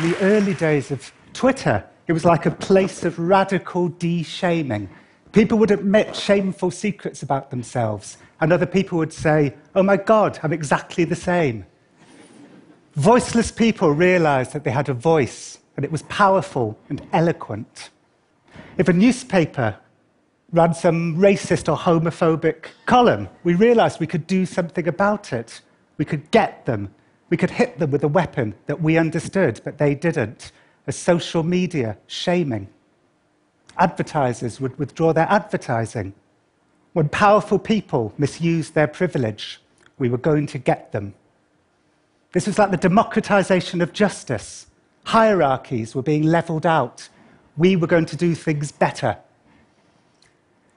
in the early days of Twitter, it was like a place of radical de shaming. People would admit shameful secrets about themselves, and other people would say, Oh my God, I'm exactly the same. Voiceless people realized that they had a voice, and it was powerful and eloquent. If a newspaper ran some racist or homophobic column, we realized we could do something about it. We could get them. We could hit them with a weapon that we understood, but they didn't. A social media shaming. Advertisers would withdraw their advertising. When powerful people misused their privilege, we were going to get them. This was like the democratization of justice. Hierarchies were being leveled out. We were going to do things better.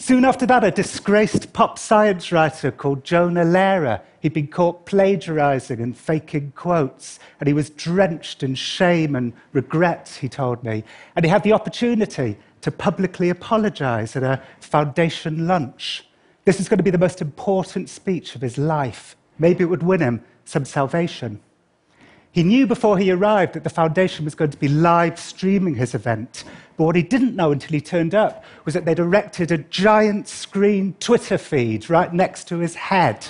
Soon after that, a disgraced pop science writer called Jonah Lehrer, he'd been caught plagiarizing and faking quotes, and he was drenched in shame and regret, he told me. And he had the opportunity to publicly apologize at a foundation lunch. This is going to be the most important speech of his life. Maybe it would win him some salvation. He knew before he arrived that the foundation was going to be live streaming his event. But what he didn't know until he turned up was that they'd erected a giant screen Twitter feed right next to his head.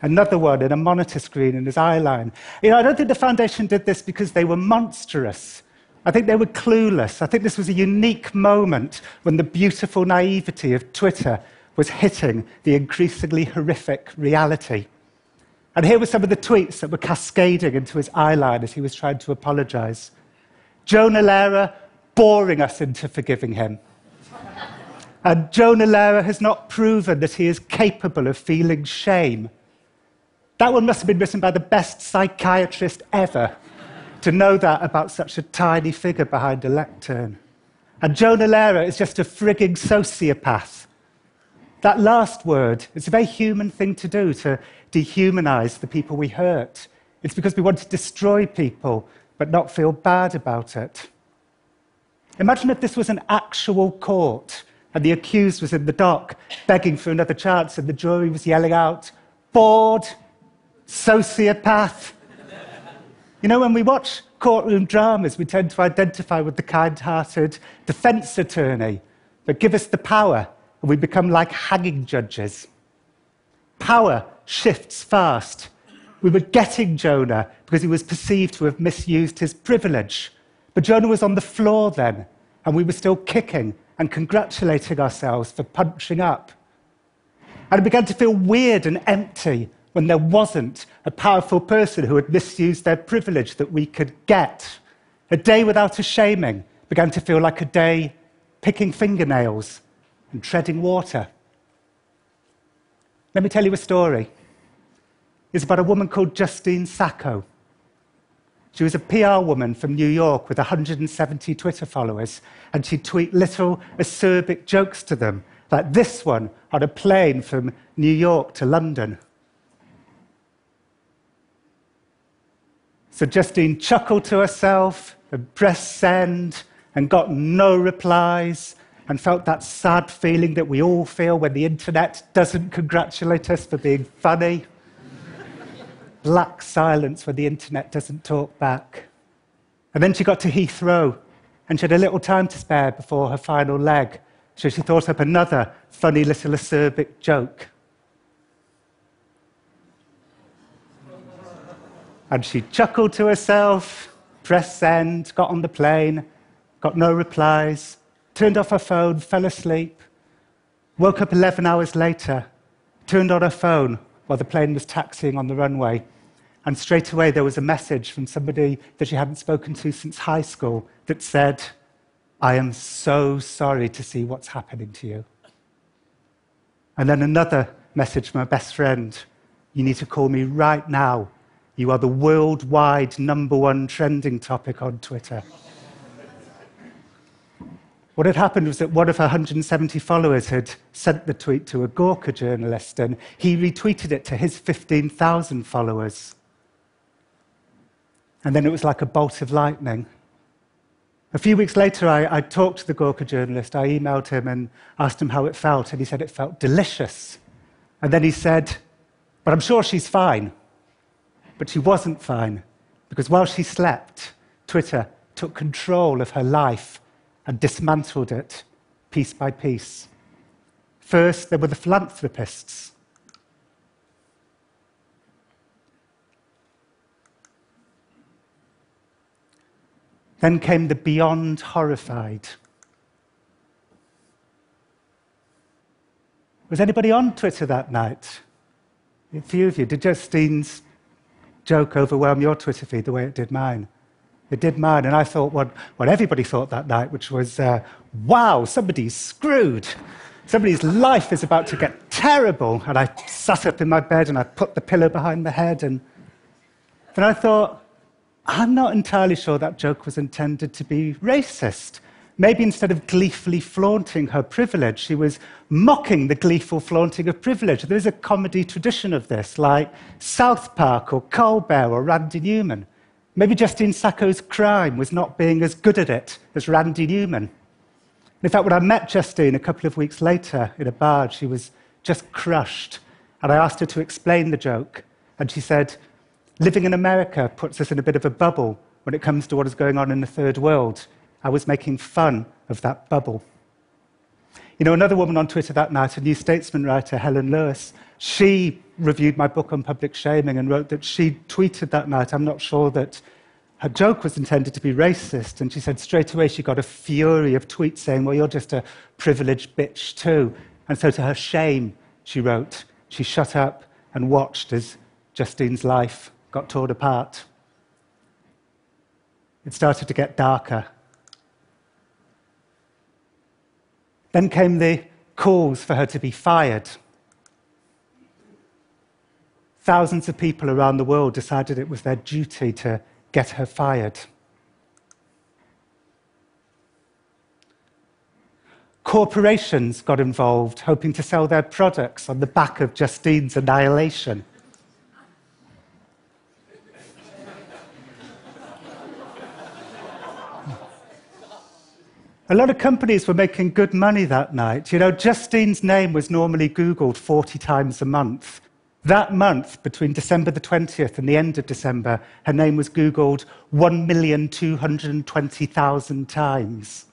Another one in a monitor screen in his eye line. You know, I don't think the foundation did this because they were monstrous. I think they were clueless. I think this was a unique moment when the beautiful naivety of Twitter was hitting the increasingly horrific reality. And here were some of the tweets that were cascading into his eyeline as he was trying to apologize. Jonah Lehrer boring us into forgiving him. and Jonah Lehrer has not proven that he is capable of feeling shame. That one must have been written by the best psychiatrist ever to know that about such a tiny figure behind a lectern. And Jonah Lehrer is just a frigging sociopath. That last word, it's a very human thing to do, to dehumanize the people we hurt. It's because we want to destroy people but not feel bad about it. Imagine if this was an actual court and the accused was in the dock begging for another chance and the jury was yelling out, bored, sociopath. you know, when we watch courtroom dramas, we tend to identify with the kind hearted defense attorney that give us the power and we become like hanging judges. Power shifts fast. We were getting Jonah because he was perceived to have misused his privilege. But Jonah was on the floor then, and we were still kicking and congratulating ourselves for punching up. And it began to feel weird and empty when there wasn't a powerful person who had misused their privilege that we could get. A day without a shaming began to feel like a day picking fingernails and treading water. Let me tell you a story It's about a woman called Justine Sacco. She was a PR woman from New York with 170 Twitter followers, and she'd tweet little acerbic jokes to them, like this one on a plane from New York to London. So Justine chuckled to herself and pressed send and got no replies and felt that sad feeling that we all feel when the internet doesn't congratulate us for being funny black silence when the internet doesn't talk back. And then she got to Heathrow, and she had a little time to spare before her final leg, so she thought up another funny little acerbic joke. And she chuckled to herself, pressed send, got on the plane, got no replies, turned off her phone, fell asleep, woke up 11 hours later, turned on her phone while the plane was taxiing on the runway, and straight away, there was a message from somebody that she hadn't spoken to since high school that said, I am so sorry to see what's happening to you. And then another message from her best friend You need to call me right now. You are the worldwide number one trending topic on Twitter. What had happened was that one of her 170 followers had sent the tweet to a Gawker journalist, and he retweeted it to his 15,000 followers. And then it was like a bolt of lightning. A few weeks later, I, I, talked to the Gawker journalist. I emailed him and asked him how it felt, and he said it felt delicious. And then he said, But I'm sure she's fine. But she wasn't fine, Because while she slept, Twitter took control of her life and dismantled it piece by piece. First, there were the philanthropists. Then came the beyond horrified. Was anybody on Twitter that night? A few of you. Did Justine's joke overwhelm your Twitter feed the way it did mine? It did mine, and I thought what, what everybody thought that night, which was, uh, wow, somebody's screwed. Somebody's life is about to get terrible. And I sat up in my bed and I put the pillow behind my head. And then I thought, I'm not entirely sure that joke was intended to be racist. Maybe instead of gleefully flaunting her privilege, she was mocking the gleeful flaunting of privilege. There is a comedy tradition of this, like South Park or Colbert or Randy Newman. Maybe Justine Sacco's crime was not being as good at it as Randy Newman. In fact, when I met Justine a couple of weeks later in a bar, she was just crushed. And I asked her to explain the joke. And she said, Living in America puts us in a bit of a bubble when it comes to what is going on in the third world. I was making fun of that bubble. You know, another woman on Twitter that night, a New Statesman writer, Helen Lewis, she reviewed my book on public shaming and wrote that she tweeted that night, I'm not sure that her joke was intended to be racist. And she said straight away she got a fury of tweets saying, Well, you're just a privileged bitch too. And so, to her shame, she wrote, she shut up and watched as Justine's life got torn apart. It started to get darker. Then came the calls for her to be fired. Thousands of people around the world decided it was their duty to get her fired. Corporations got involved, hoping to sell their products on the back of Justine's annihilation. A lot of companies were making good money that night. You know, Justine's name was normally Googled 40 times a month. That month, between December the 20th and the end of December, her name was Googled 1,220,000 times.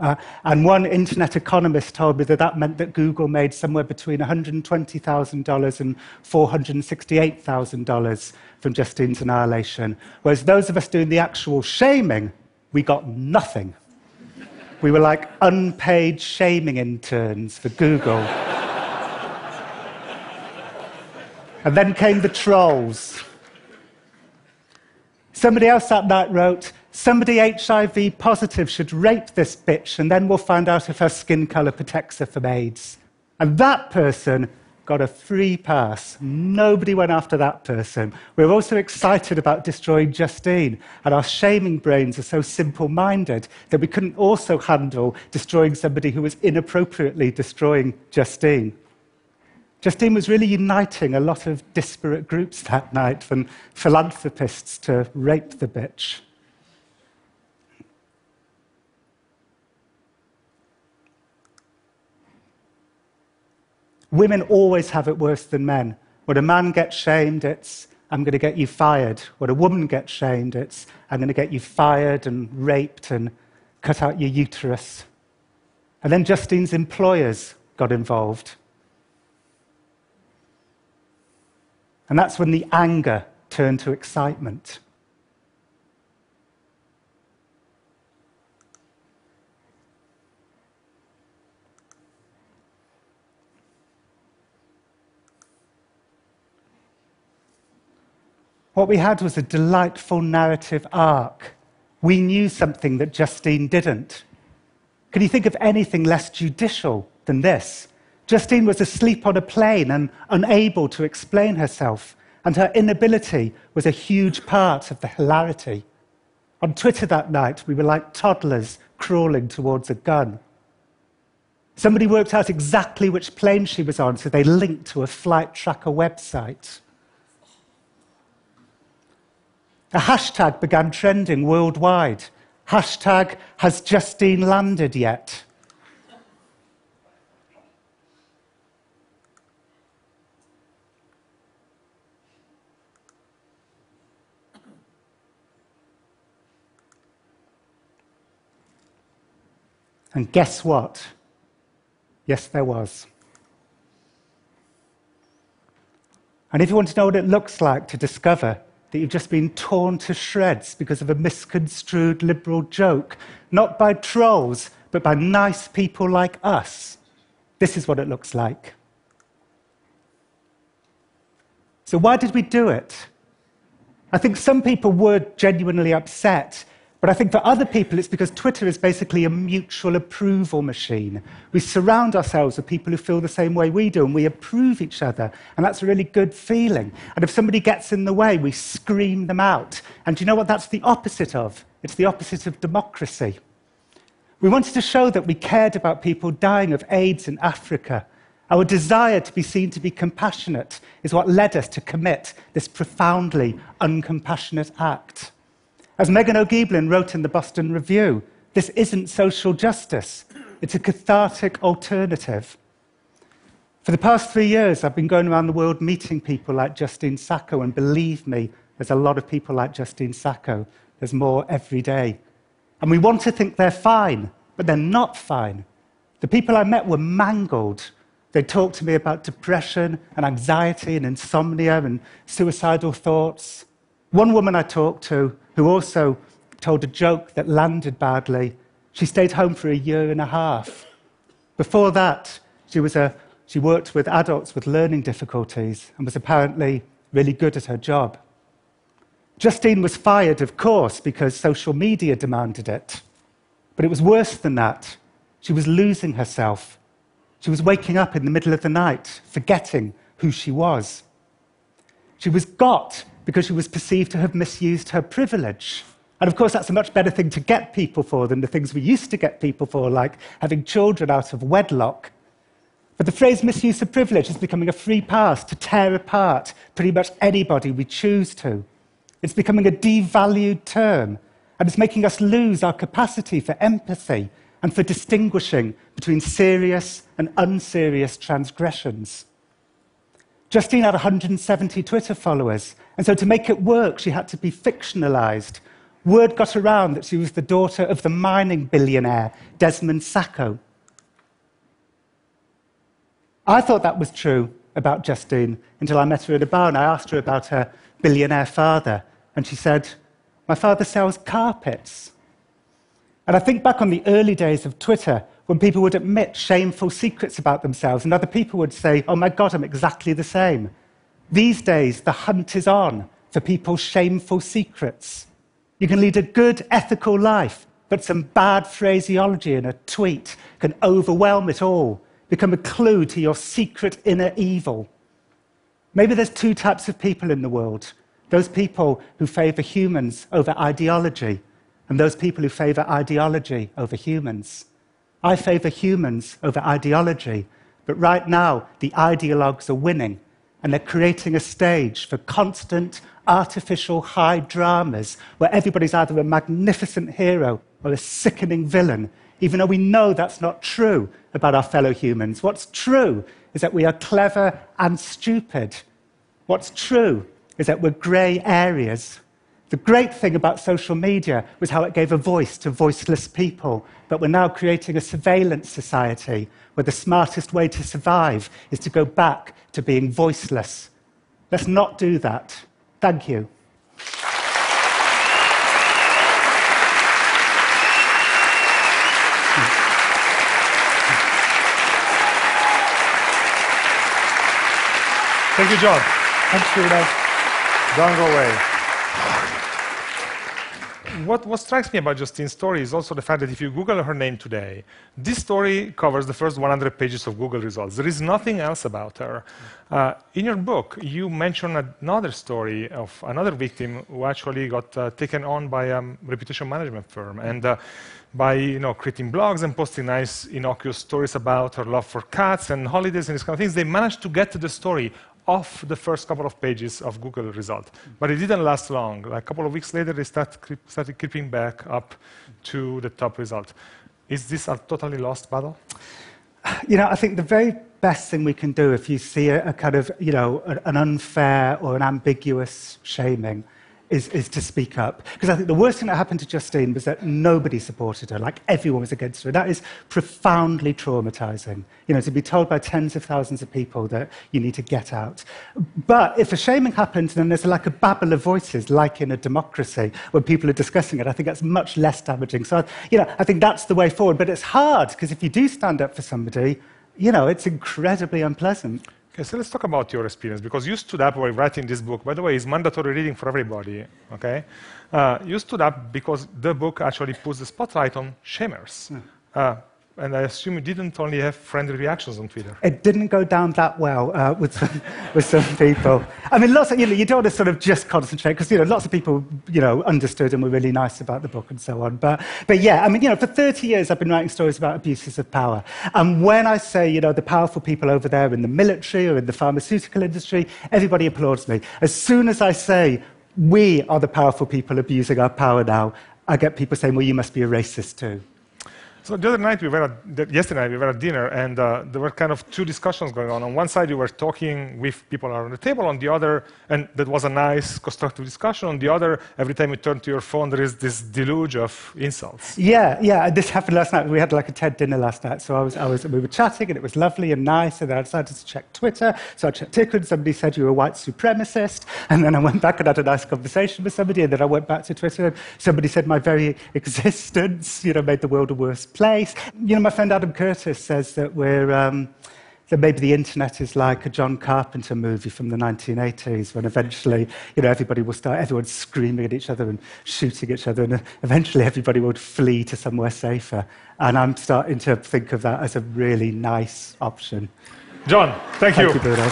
Uh, and one internet economist told me that that meant that Google made somewhere between $120,000 and $468,000 from Justine's annihilation. Whereas those of us doing the actual shaming, we got nothing. We were like unpaid shaming interns for Google. And then came the trolls. Somebody else that night wrote, Somebody HIV positive should rape this bitch, and then we'll find out if her skin color protects her from AIDS. And that person got a free pass. Nobody went after that person. We're also excited about destroying Justine, and our shaming brains are so simple minded that we couldn't also handle destroying somebody who was inappropriately destroying Justine. Justine was really uniting a lot of disparate groups that night, from philanthropists to rape the bitch. Women always have it worse than men. When a man gets shamed, it's, I'm going to get you fired. When a woman gets shamed, it's, I'm going to get you fired and raped and cut out your uterus. And then Justine's employers got involved. And that's when the anger turned to excitement. What we had was a delightful narrative arc. We knew something that Justine didn't. Can you think of anything less judicial than this? Justine was asleep on a plane and unable to explain herself, and her inability was a huge part of the hilarity. On Twitter that night, we were like toddlers crawling towards a gun. Somebody worked out exactly which plane she was on, so they linked to a flight tracker website. A hashtag began trending worldwide. Hashtag, has Justine landed yet? And guess what? Yes, there was. And if you want to know what it looks like to discover that you've just been torn to shreds because of a misconstrued liberal joke, not by trolls, but by nice people like us, this is what it looks like. So, why did we do it? I think some people were genuinely upset but I think for other people, it's because Twitter is basically a mutual approval machine. We surround ourselves with people who feel the same way we do, and we approve each other. And that's a really good feeling. And if somebody gets in the way, we scream them out. And do you know what that's the opposite of? It's the opposite of democracy. We wanted to show that we cared about people dying of AIDS in Africa. Our desire to be seen to be compassionate is what led us to commit this profoundly uncompassionate act. As Meghan O'Gieblyn wrote in the Boston Review, this isn't social justice, it's a cathartic alternative. For the past three years, I've been going around the world meeting people like Justine Sacco, and believe me, there's a lot of people like Justine Sacco. There's more every day. And we want to think they're fine, but they're not fine. The people I met were mangled. They talked to me about depression and anxiety and insomnia and suicidal thoughts. One woman I talked to who also told a joke that landed badly. She stayed home for a year and a half. Before that, she, was a, she worked with adults with learning difficulties and was apparently really good at her job. Justine was fired, of course, because social media demanded it. But it was worse than that. She was losing herself. She was waking up in the middle of the night, forgetting who she was. She was got because she was perceived to have misused her privilege. And of course, that's a much better thing to get people for than the things we used to get people for, like having children out of wedlock. But the phrase misuse of privilege is becoming a free pass to tear apart pretty much anybody we choose to. It's becoming a devalued term, and it's making us lose our capacity for empathy and for distinguishing between serious and unserious transgressions. Justine had 170 Twitter followers, and so to make it work, she had to be fictionalized. Word got around that she was the daughter of the mining billionaire Desmond Sacco. I thought that was true about Justine until I met her at a bar and I asked her about her billionaire father. And she said, My father sells carpets. And I think back on the early days of Twitter when people would admit shameful secrets about themselves, and other people would say, Oh my God, I'm exactly the same. These days, the hunt is on for people's shameful secrets. You can lead a good, ethical life, but some bad phraseology in a tweet can overwhelm it all, become a clue to your secret inner evil. Maybe there's two types of people in the world those people who favor humans over ideology, and those people who favor ideology over humans. I favor humans over ideology, but right now the ideologues are winning and they're creating a stage for constant artificial high dramas where everybody's either a magnificent hero or a sickening villain, even though we know that's not true about our fellow humans. What's true is that we are clever and stupid. What's true is that we're grey areas the great thing about social media was how it gave a voice to voiceless people. But we're now creating a surveillance society where the smartest way to survive is to go back to being voiceless. Let's not do that. Thank you. Thank you, Jon. Thanks, Judah. Don't go away what, what strikes me about Justine's story is also the fact that if you Google her name today, this story covers the first 100 pages of Google results. There is nothing else about her. Uh, in your book, you mention another story of another victim who actually got uh, taken on by a reputation management firm. And uh, by you know, creating blogs and posting nice, innocuous stories about her love for cats and holidays and these kind of things, they managed to get to the story off the first couple of pages of Google result. But it didn't last long. Like a couple of weeks later, they start, started creeping back up to the top result. Is this a totally lost battle? You know, I think the very best thing we can do if you see a, a kind of, you know, an unfair or an ambiguous shaming is, is to speak up. Because I think the worst thing that happened to Justine was that nobody supported her, like everyone was against her. That is profoundly traumatizing. You know, to be told by tens of thousands of people that you need to get out. But if a shaming happens, then there's like a babble of voices, like in a democracy, when people are discussing it. I think that's much less damaging. So, you know, I think that's the way forward. But it's hard, because if you do stand up for somebody, you know, it's incredibly unpleasant. Okay, so let's talk about your experience because you stood up while writing this book. By the way, it's mandatory reading for everybody. Okay, uh, you stood up because the book actually puts the spotlight on shamers. Yeah. Uh, and I assume you didn't only have friendly reactions on Twitter. It didn't go down that well uh, with, some, with some people. I mean, lots of, you know, you don't want to sort of just concentrate because, you know, lots of people, you know, understood and were really nice about the book and so on. But, but yeah, I mean, you know, for 30 years I've been writing stories about abuses of power. And when I say, you know, the powerful people over there in the military or in the pharmaceutical industry, everybody applauds me. As soon as I say, we are the powerful people abusing our power now, I get people saying, well, you must be a racist too. So the other night we were at, yesterday we were at dinner and uh, there were kind of two discussions going on. On one side you were talking with people around the table, on the other, and that was a nice constructive discussion. On the other, every time you turn to your phone, there is this deluge of insults. Yeah, yeah. This happened last night. We had like a TED dinner last night, so I was, I was, we were chatting and it was lovely and nice. And then I decided to check Twitter, so I checked Twitter and somebody said you were a white supremacist. And then I went back and had a nice conversation with somebody, and then I went back to Twitter and somebody said my very existence, you know, made the world a worse place. You know, my friend Adam Curtis says that we're. Um, that maybe the internet is like a John Carpenter movie from the 1980s, when eventually, you know, everybody will start, everyone's screaming at each other and shooting each other, and eventually everybody would flee to somewhere safer. And I'm starting to think of that as a really nice option. Jon, thank you. Thank you, Bruno.